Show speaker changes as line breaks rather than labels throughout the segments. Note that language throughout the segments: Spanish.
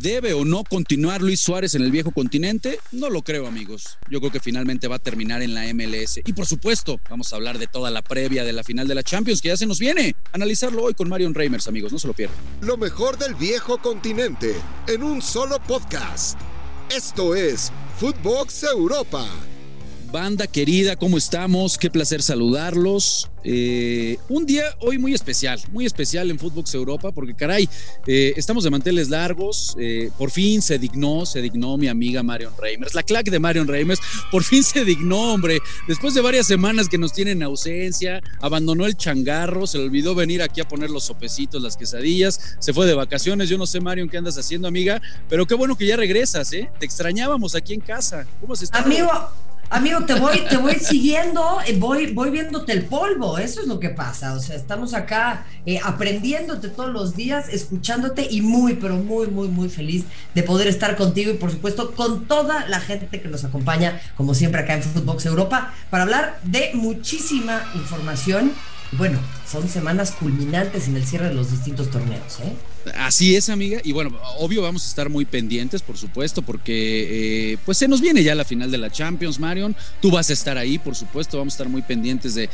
¿Debe o no continuar Luis Suárez en el viejo continente? No lo creo, amigos. Yo creo que finalmente va a terminar en la MLS. Y por supuesto, vamos a hablar de toda la previa de la final de la Champions que ya se nos viene. Analizarlo hoy con Marion Reimers, amigos, no se lo pierdan.
Lo mejor del viejo continente en un solo podcast. Esto es Footbox Europa.
Banda querida, ¿cómo estamos? Qué placer saludarlos. Eh, un día hoy muy especial, muy especial en Footbox Europa, porque caray, eh, estamos de manteles largos. Eh, por fin se dignó, se dignó mi amiga Marion Reimers, la claque de Marion Reimers, por fin se dignó, hombre. Después de varias semanas que nos tienen ausencia, abandonó el changarro, se le olvidó venir aquí a poner los sopecitos, las quesadillas, se fue de vacaciones. Yo no sé, Marion, qué andas haciendo, amiga, pero qué bueno que ya regresas, ¿eh? Te extrañábamos aquí en casa. ¿Cómo se está?
Amigo, Amigo, te voy, te voy siguiendo, eh, voy, voy viéndote el polvo, eso es lo que pasa. O sea, estamos acá eh, aprendiéndote todos los días, escuchándote y muy, pero muy, muy, muy feliz de poder estar contigo y por supuesto con toda la gente que nos acompaña, como siempre acá en Footbox Europa, para hablar de muchísima información. Bueno, son semanas culminantes en el cierre de los distintos torneos, ¿eh?
Así es, amiga. Y bueno, obvio vamos a estar muy pendientes, por supuesto, porque eh, pues se nos viene ya la final de la Champions, Marion. Tú vas a estar ahí, por supuesto. Vamos a estar muy pendientes de,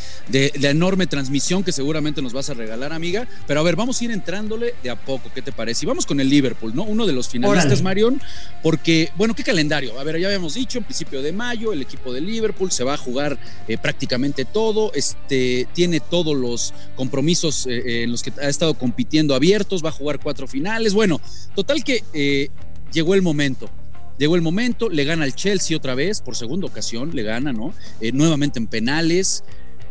la enorme transmisión que seguramente nos vas a regalar, amiga. Pero a ver, vamos a ir entrándole de a poco. ¿Qué te parece? Y vamos con el Liverpool, ¿no? Uno de los finalistas, Marion. Porque, bueno, ¿qué calendario? A ver, ya habíamos dicho, en principio de mayo, el equipo de Liverpool se va a jugar eh, prácticamente todo. Este, tiene todos los compromisos eh, en los que ha estado compitiendo abiertos. Va a jugar cuatro finales. Bueno, total que eh, llegó el momento. Llegó el momento, le gana al Chelsea otra vez, por segunda ocasión, le gana, ¿no? Eh, nuevamente en penales.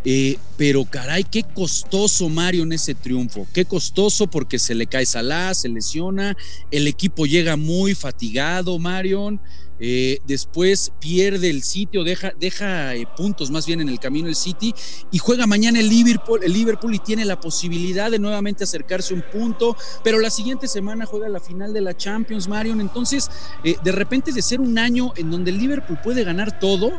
Eh, pero caray, qué costoso Mario en ese triunfo. Qué costoso porque se le cae Salah, se lesiona, el equipo llega muy fatigado, Marion. Eh, después pierde el sitio, deja, deja eh, puntos más bien en el camino el City y juega mañana el Liverpool, el Liverpool y tiene la posibilidad de nuevamente acercarse un punto, pero la siguiente semana juega la final de la Champions, Marion. Entonces, de repente de ser un año en donde el Liverpool puede ganar todo,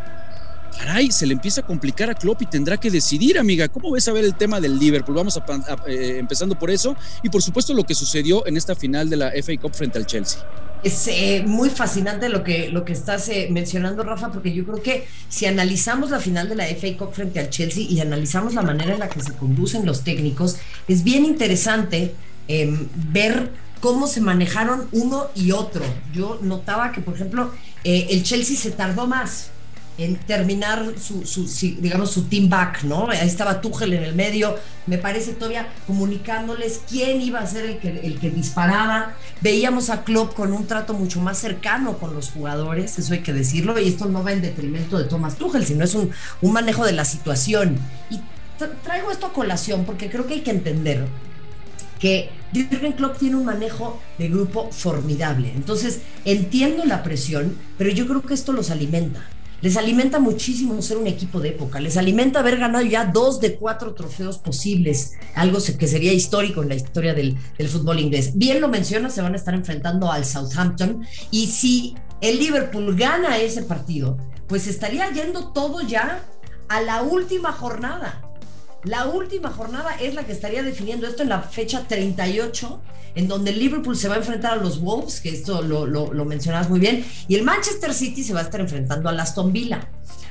caray, se le empieza a complicar a Klopp y tendrá que decidir, amiga. ¿Cómo ves a ver el tema del Liverpool? Vamos a, eh, empezando por eso y por supuesto lo que sucedió en esta final de la FA Cup frente al Chelsea.
Es eh, muy fascinante lo que, lo que estás eh, mencionando, Rafa, porque yo creo que si analizamos la final de la FA Cup frente al Chelsea y analizamos la manera en la que se conducen los técnicos, es bien interesante em, ver cómo se manejaron uno y otro. Yo notaba que, por ejemplo, el Chelsea se tardó más en terminar su, su, digamos, su team back, ¿no? Ahí estaba Tuchel en el medio, me parece todavía comunicándoles quién iba a ser el que, el que disparaba. Veíamos a Klopp con un trato mucho más cercano con los jugadores, eso hay que decirlo, y esto no va en detrimento de Thomas Tuchel, sino es un, un manejo de la situación. Y traigo esto a colación porque creo que hay que entender que Jürgen Klopp tiene un manejo de grupo formidable. Entonces, entiendo la presión, pero yo creo que esto los alimenta. Les alimenta muchísimo ser un equipo de época, les alimenta haber ganado ya dos de cuatro trofeos posibles, algo que sería histórico en la historia del, fútbol inglés. Bien lo menciona, se van a estar enfrentando al Southampton y si el Liverpool gana ese partido, pues estaría yendo todo ya a la última jornada. La última jornada es la que estaría definiendo esto en la fecha 38 en donde Liverpool se va a enfrentar a los Wolves, que esto lo, lo, mencionabas muy bien, y el Manchester City se va a estar enfrentando a Aston Villa.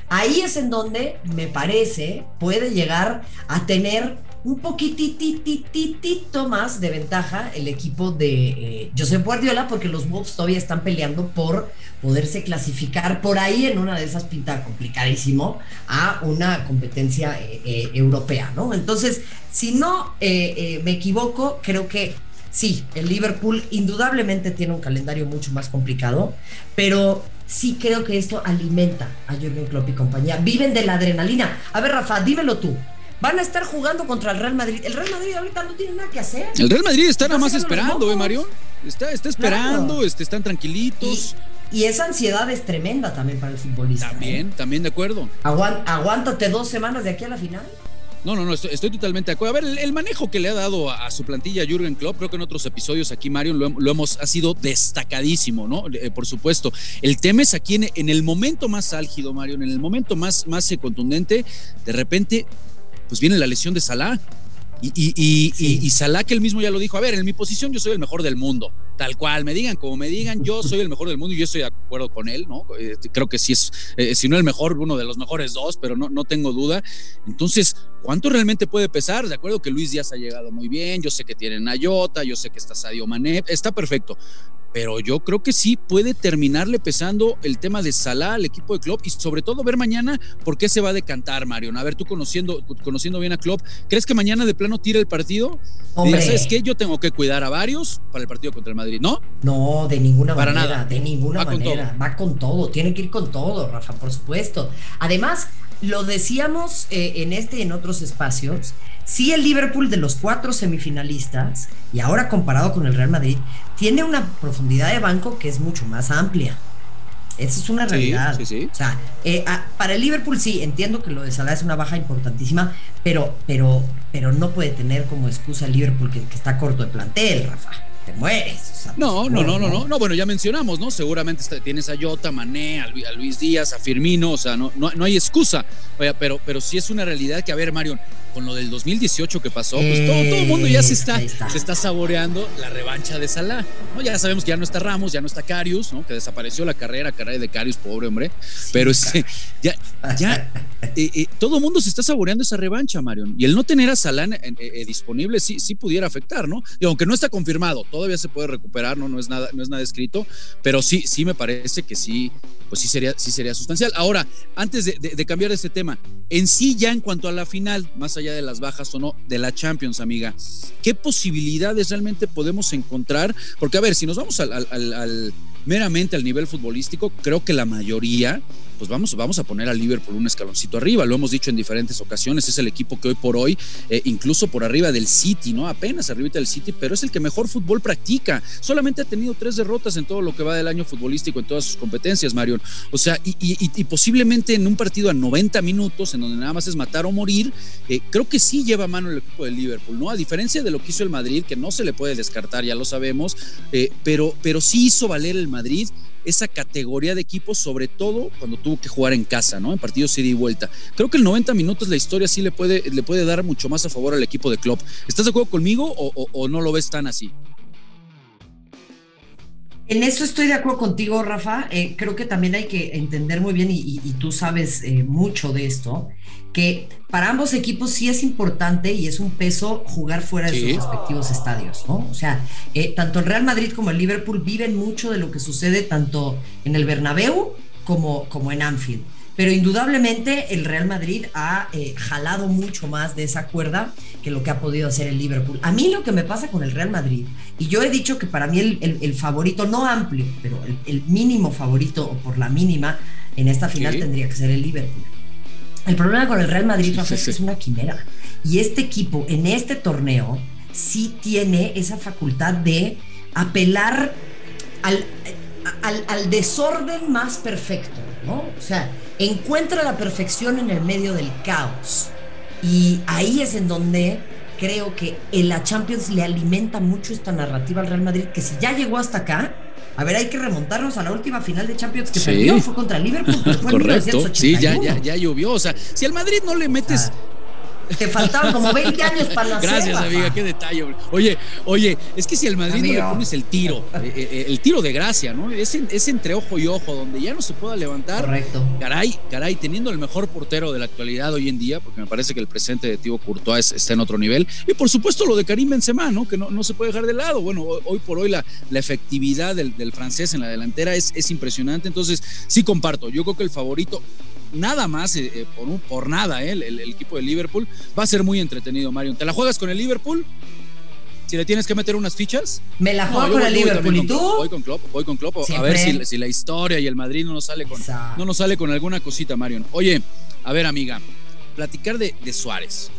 Ahí es en donde, me parece, puede llegar a tener un poquititititito más de ventaja el equipo de eh, Josep Guardiola, porque los Wolves todavía están peleando por poderse clasificar por ahí en una de esas pintas complicadísimo a una competencia eh, eh, europea, ¿no? Entonces, si no me equivoco, creo que sí, el Liverpool indudablemente tiene un calendario mucho más complicado, pero sí creo que esto alimenta a Jürgen Klopp y compañía. Viven de la adrenalina. A ver, Rafa, dímelo tú. Van a estar jugando contra el Real Madrid. El Real Madrid ahorita no tiene nada que hacer.
El Real Madrid está nada más esperando, ¿eh, Mario? Está, está esperando, este, están tranquilitos.
Y, esa ansiedad es tremenda también para el futbolista.
También, ¿eh? también de acuerdo.
aguántate dos semanas de aquí a la final.
No, no, no, estoy, totalmente de acuerdo. A ver, el, manejo que le ha dado a, su plantilla Jürgen Klopp, creo que en otros episodios aquí, Mario, lo, hemos, ha sido destacadísimo, ¿no? Eh, por supuesto. El tema es aquí en, el momento más álgido, Mario, en el momento más, más contundente, de repente, pues viene la lesión de Salah Y, y, y, Salah, que él mismo ya lo dijo, a ver, en mi posición yo soy el mejor del mundo, tal cual, me digan como me digan, yo soy el mejor del mundo y yo estoy de acuerdo con él, ¿no? Eh, creo que sí es, eh, si no el mejor, uno de los mejores dos, pero no, no tengo duda. Entonces, ¿cuánto realmente puede pesar? De acuerdo que Luis Díaz ha llegado muy bien, yo sé que tiene Nayota, yo sé que está Sadio Mané, está perfecto, pero yo creo que sí puede terminarle pesando el tema de Salah al equipo de Klopp y sobre todo ver mañana por qué se va a decantar, Marion. A ver, tú conociendo, conociendo bien a Klopp, ¿crees que mañana de plano tira el partido? Hombre. ¿Sabes qué? Yo tengo que cuidar a varios para el partido contra el Madrid, ¿no?
No, de ninguna para manera, nada. de ninguna manera. va con todo, tiene que ir con todo, Rafa, por supuesto. Además, lo decíamos eh, en este y en otros espacios, si el Liverpool de los cuatro semifinalistas, y ahora comparado con el Real Madrid, tiene una profundidad de banco que es mucho más amplia. Esa es una realidad. O sea, eh, para el Liverpool sí, entiendo que lo de Salah es una baja importantísima, pero, pero, pero no puede tener como excusa el Liverpool que, que está corto de plantel, Rafa te mueres.
no, no, no, no, no, no, bueno, ya mencionamos, ¿no? Seguramente tienes a Jota, Mané, a Luis Díaz, a Firmino, o sea, no, no, hay excusa, pero, pero sí es una realidad que, a ver, Marion, con lo del 2018 que pasó, pues todo, todo el mundo ya se está, se está saboreando la revancha de Salah. ¿no? Ya sabemos que ya no está Ramos, ya no está Carius, ¿no? que desapareció la carrera, carrera de Carius, pobre hombre. Pero este, ya, ya eh, eh, todo el mundo se está saboreando esa revancha, Marion. Y el no tener a Salah eh, disponible sí, sí pudiera afectar, ¿no? Y aunque no está confirmado, todavía se puede recuperar, ¿no? No es nada, no es nada escrito, pero sí, sí me parece que sí, pues sí sería, sí sería sustancial. Ahora, antes de, cambiar este tema, en sí ya en cuanto a la final, más allá de las bajas o no de la Champions, amiga. ¿Qué posibilidades realmente podemos encontrar? Porque, a ver, si nos vamos al, meramente al nivel futbolístico, creo que la mayoría pues vamos, vamos a poner al Liverpool un escaloncito arriba. Lo hemos dicho en diferentes ocasiones, es el equipo que hoy por hoy, eh, incluso por arriba del City, ¿no? Apenas arriba del City, pero es el que mejor fútbol practica. Solamente ha tenido tres derrotas en todo lo que va del año futbolístico, en todas sus competencias, Marion. O sea, y, posiblemente en un partido a 90 minutos, en donde nada más es matar o morir, eh, creo que sí lleva mano el equipo del Liverpool, ¿no? A diferencia de lo que hizo el Madrid, que no se le puede descartar, ya lo sabemos, eh, pero, pero sí hizo valer el Madrid esa categoría de equipos, sobre todo cuando tuvo que jugar en casa, ¿no? En partidos ida y vuelta. Creo que el 90 minutos la historia sí le puede, le puede dar mucho más a favor al equipo de Klopp. ¿Estás de acuerdo conmigo o no lo ves tan así?
En eso estoy de acuerdo contigo, Rafa. Eh, creo que también hay que entender muy bien, y, tú sabes eh, mucho de esto, que para ambos equipos sí es importante y es un peso jugar fuera de sus respectivos estadios, ¿no? O sea, eh, tanto el Real Madrid como el Liverpool viven mucho de lo que sucede tanto en el Bernabéu como, como en Anfield pero indudablemente el Real Madrid ha eh, jalado mucho más de esa cuerda que lo que ha podido hacer el Liverpool. A mí lo que me pasa con el Real Madrid, y yo he dicho que para mí el, favorito, no amplio, pero el, mínimo favorito o por la mínima en esta final tendría que ser el Liverpool. El problema con el Real Madrid, Rafael, es que es una quimera. Y este equipo en este torneo sí tiene esa facultad de apelar al, al, al desorden más perfecto, ¿no? O sea, encuentra la perfección en el medio del caos. Y ahí es en donde creo que en la Champions le alimenta mucho esta narrativa al Real Madrid, que si ya llegó hasta acá, a ver, hay que remontarnos a la última final de Champions que perdió, fue contra Liverpool, fue
Correcto, sí, ya, ya, ya llovió. O sea, si al Madrid no le metes
te faltaban como 20 años para nacer.
Gracias, amiga, qué detalle. Oye, oye, es que si al Madrid no le pones el tiro, eh, eh, eh, el tiro de gracia, ¿no? Es, es, entre ojo y ojo, donde ya no se pueda levantar.
Correcto.
Caray, caray, teniendo el mejor portero de la actualidad hoy en día, porque me parece que el presente de Thibaut Courtois está en otro nivel. Y por supuesto lo de Karim Benzema, ¿no? Que no, no se puede dejar de lado. Bueno, hoy por hoy la, la efectividad del, del, francés en la delantera es, es impresionante. Entonces, sí comparto. Yo creo que el favorito nada más, eh, eh, por, por nada, eh, el, equipo de Liverpool. Va a ser muy entretenido, Mario. ¿Te la juegas con el Liverpool? Si le tienes que meter unas fichas.
Me la juego con el Liverpool. ¿Y tú?
Voy con Klopp, voy con Klopp. A ver si, si, la historia y el Madrid no nos sale con, no nos sale con alguna cosita, Mario. Oye, a ver, amiga, platicar de, de Suárez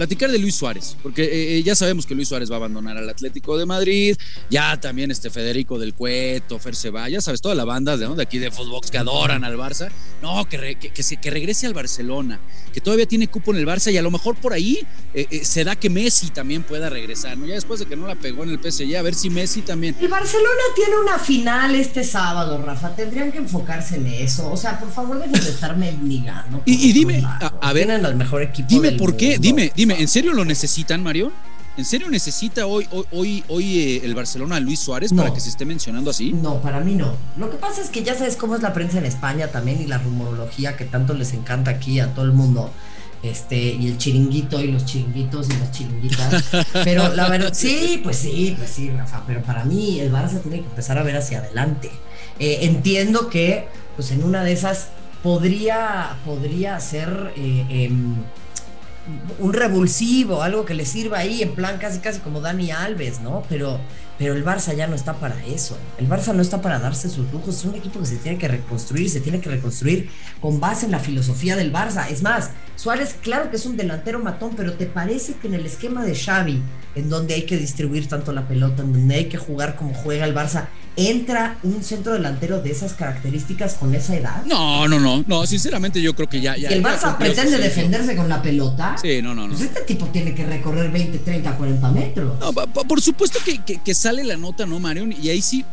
platicar de Luis Suárez, porque eh, eh, ya sabemos que Luis Suárez va a abandonar al Atlético de Madrid, ya también este Federico del Cueto, Fer ya sabes, toda la banda de, de aquí de Footbox que adoran al Barça, no, que, que, que, regrese al Barcelona, que todavía tiene cupo en el Barça y a lo mejor por ahí eh, se da que Messi también pueda regresar, ¿no? Ya después de que no la pegó en el PSG, a ver si Messi también.
El Barcelona tiene una final este sábado, Rafa, tendrían que enfocarse en eso, o sea, por favor, dejen de estarme ligando.
Y, dime, a, ver,
tienen el mejor equipo
dime por qué, dime, dime dime, ¿en serio lo necesitan, Mario? ¿En serio necesita hoy, hoy, hoy, eh, el Barcelona a Luis Suárez para que se esté mencionando así?
No, para mí no. Lo que pasa es que ya sabes cómo es la prensa en España también y la rumorología que tanto les encanta aquí a todo el mundo. Este, y el chiringuito y los chiringuitos y las chiringuitas. Pero la verdad, sí, pues sí, pues sí, Rafa. Pero para mí el Barça tiene que empezar a ver hacia adelante. Eh, entiendo que, pues en una de esas podría, podría ser. Eh, em, un revulsivo, algo que le sirva ahí, en plan casi casi como Dani Alves, ¿no? Pero, pero el Barça ya no está para eso. El Barça no está para darse sus lujos. Es un equipo que se tiene que reconstruir, se tiene que reconstruir con base en la filosofía del Barça. Es más, Suárez, claro que es un delantero matón, pero ¿te parece que en el esquema de Xavi, en donde hay que distribuir tanto la pelota, en donde hay que jugar como juega el Barça, entra un centro delantero de esas características con esa edad?
No, no, no, no, sinceramente yo creo que ya... ya
el Barça pretende defenderse con la pelota,
sí, no, no, no.
Pues este tipo tiene que recorrer 20, 30, 40 metros.
No, por supuesto que, que, sale la nota, ¿no, Marion? Y ahí sí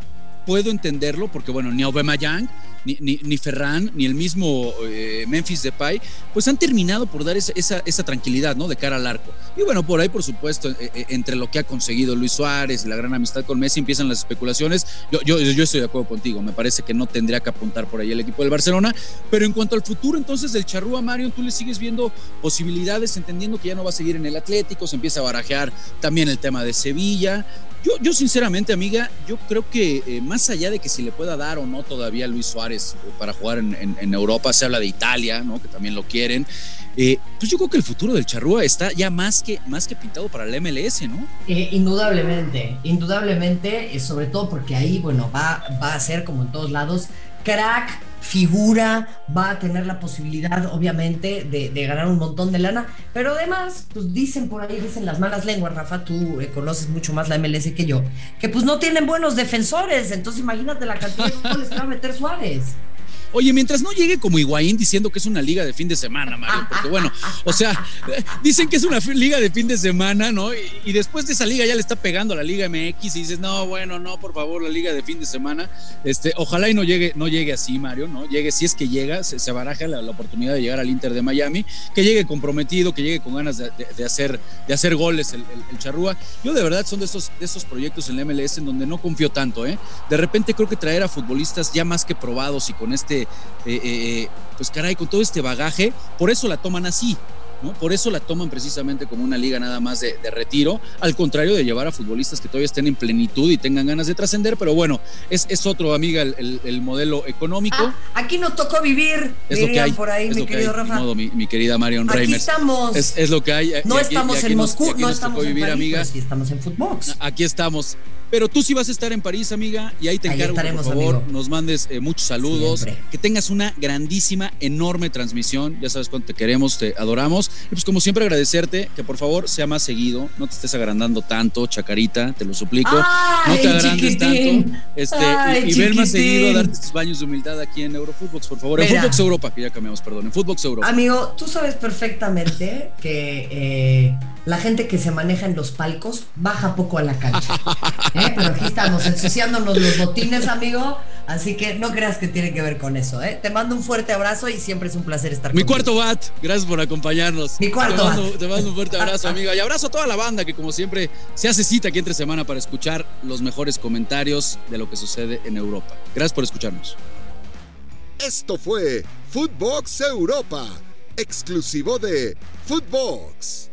puedo entenderlo, porque bueno, ni Aubameyang ni, ni, Ferran, ni el mismo eh, Memphis Depay, pues han terminado por dar esa, esa, tranquilidad, ¿no? De cara al arco. Y bueno, por ahí, por supuesto, eh, eh, entre lo que ha conseguido Luis Suárez y la gran amistad con Messi, empiezan las especulaciones. Yo, yo, yo estoy de acuerdo contigo, me parece que no tendría que apuntar por ahí el equipo del Barcelona, pero en cuanto al futuro entonces del Charrúa Mario, tú le sigues viendo posibilidades, entendiendo que ya no va a seguir en el Atlético, se empieza a barajear también el tema de Sevilla. Yo, yo sinceramente, amiga, yo creo que más allá de que si le pueda dar o no todavía a Luis Suárez, para jugar en, Europa, se habla de Italia, ¿no? que también lo quieren. Eh, pues yo creo que el futuro del Charrúa está ya más que, más que pintado para el MLS, ¿no?
Eh, indudablemente, indudablemente, eh, sobre todo porque ahí, bueno, va, va a ser como en todos lados, crack, figura, va a tener la posibilidad, obviamente, de, ganar un montón de lana, pero además, pues dicen por ahí, dicen las malas lenguas, Rafa, tú eh, conoces mucho más la MLS que yo, que pues no tienen buenos defensores, entonces imagínate la cantidad de goles que va a meter Suárez.
Oye, mientras no llegue como Higuaín diciendo que es una liga de fin de semana, Mario, porque bueno, o sea, dicen que es una liga de fin de semana, ¿no? Y, después de esa liga ya le está pegando a la Liga MX y dices, no, bueno, no, por favor, la liga de fin de semana. Este, ojalá y no llegue, no llegue así, Mario, ¿no? Llegue, si es que llega, se, baraja la, oportunidad de llegar al Inter de Miami, que llegue comprometido, que llegue con ganas de, hacer, de hacer goles el, Charrúa. Yo de verdad son de esos, de esos proyectos en la MLS en donde no confío tanto, ¿eh? De repente creo que traer a futbolistas ya más que probados y con este eh, eh, pues caray, con todo este bagaje, por eso la toman así. ¿no? Por eso la toman precisamente como una liga nada más de, retiro, al contrario de llevar a futbolistas que todavía estén en plenitud y tengan ganas de trascender, pero bueno, es, es otro, amiga, el, modelo económico. Ah,
aquí nos tocó vivir,
es lo que hay,
por ahí, mi querido Rafa.
mi, querida Marion
Aquí estamos.
Es, lo que hay.
No estamos en Moscú, no estamos en París, amiga. sí estamos en Footbox.
Aquí estamos. Pero tú sí vas a estar en París, amiga, y ahí te encargo, por favor, nos mandes eh, muchos saludos, que tengas una grandísima, enorme transmisión, ya sabes cuánto te queremos, te adoramos, y pues como siempre agradecerte que por favor sea más seguido, no te estés agrandando tanto, chacarita, te lo suplico, no te agrandes tanto, este, y, ven más seguido a darte estos baños de humildad aquí en Eurofootbox, por favor, en Footbox Europa, que ya cambiamos, perdón, en Footbox Europa.
Amigo, tú sabes perfectamente que eh, la gente que se maneja en los palcos baja poco a la cancha. ¿eh? Pero aquí estamos ensuciándonos los botines, amigo. Así que no creas que tiene que ver con eso. ¿eh? Te mando un fuerte abrazo y siempre es un placer estar
Mi cuarto bat, gracias por acompañarnos.
Mi cuarto
te mando, Te mando un fuerte abrazo, amiga. Y abrazo a toda la banda que, como siempre, se hace cita aquí entre semana para escuchar los mejores comentarios de lo que sucede en Europa. Gracias por escucharnos.
Esto fue Footbox Europa, exclusivo de Footbox.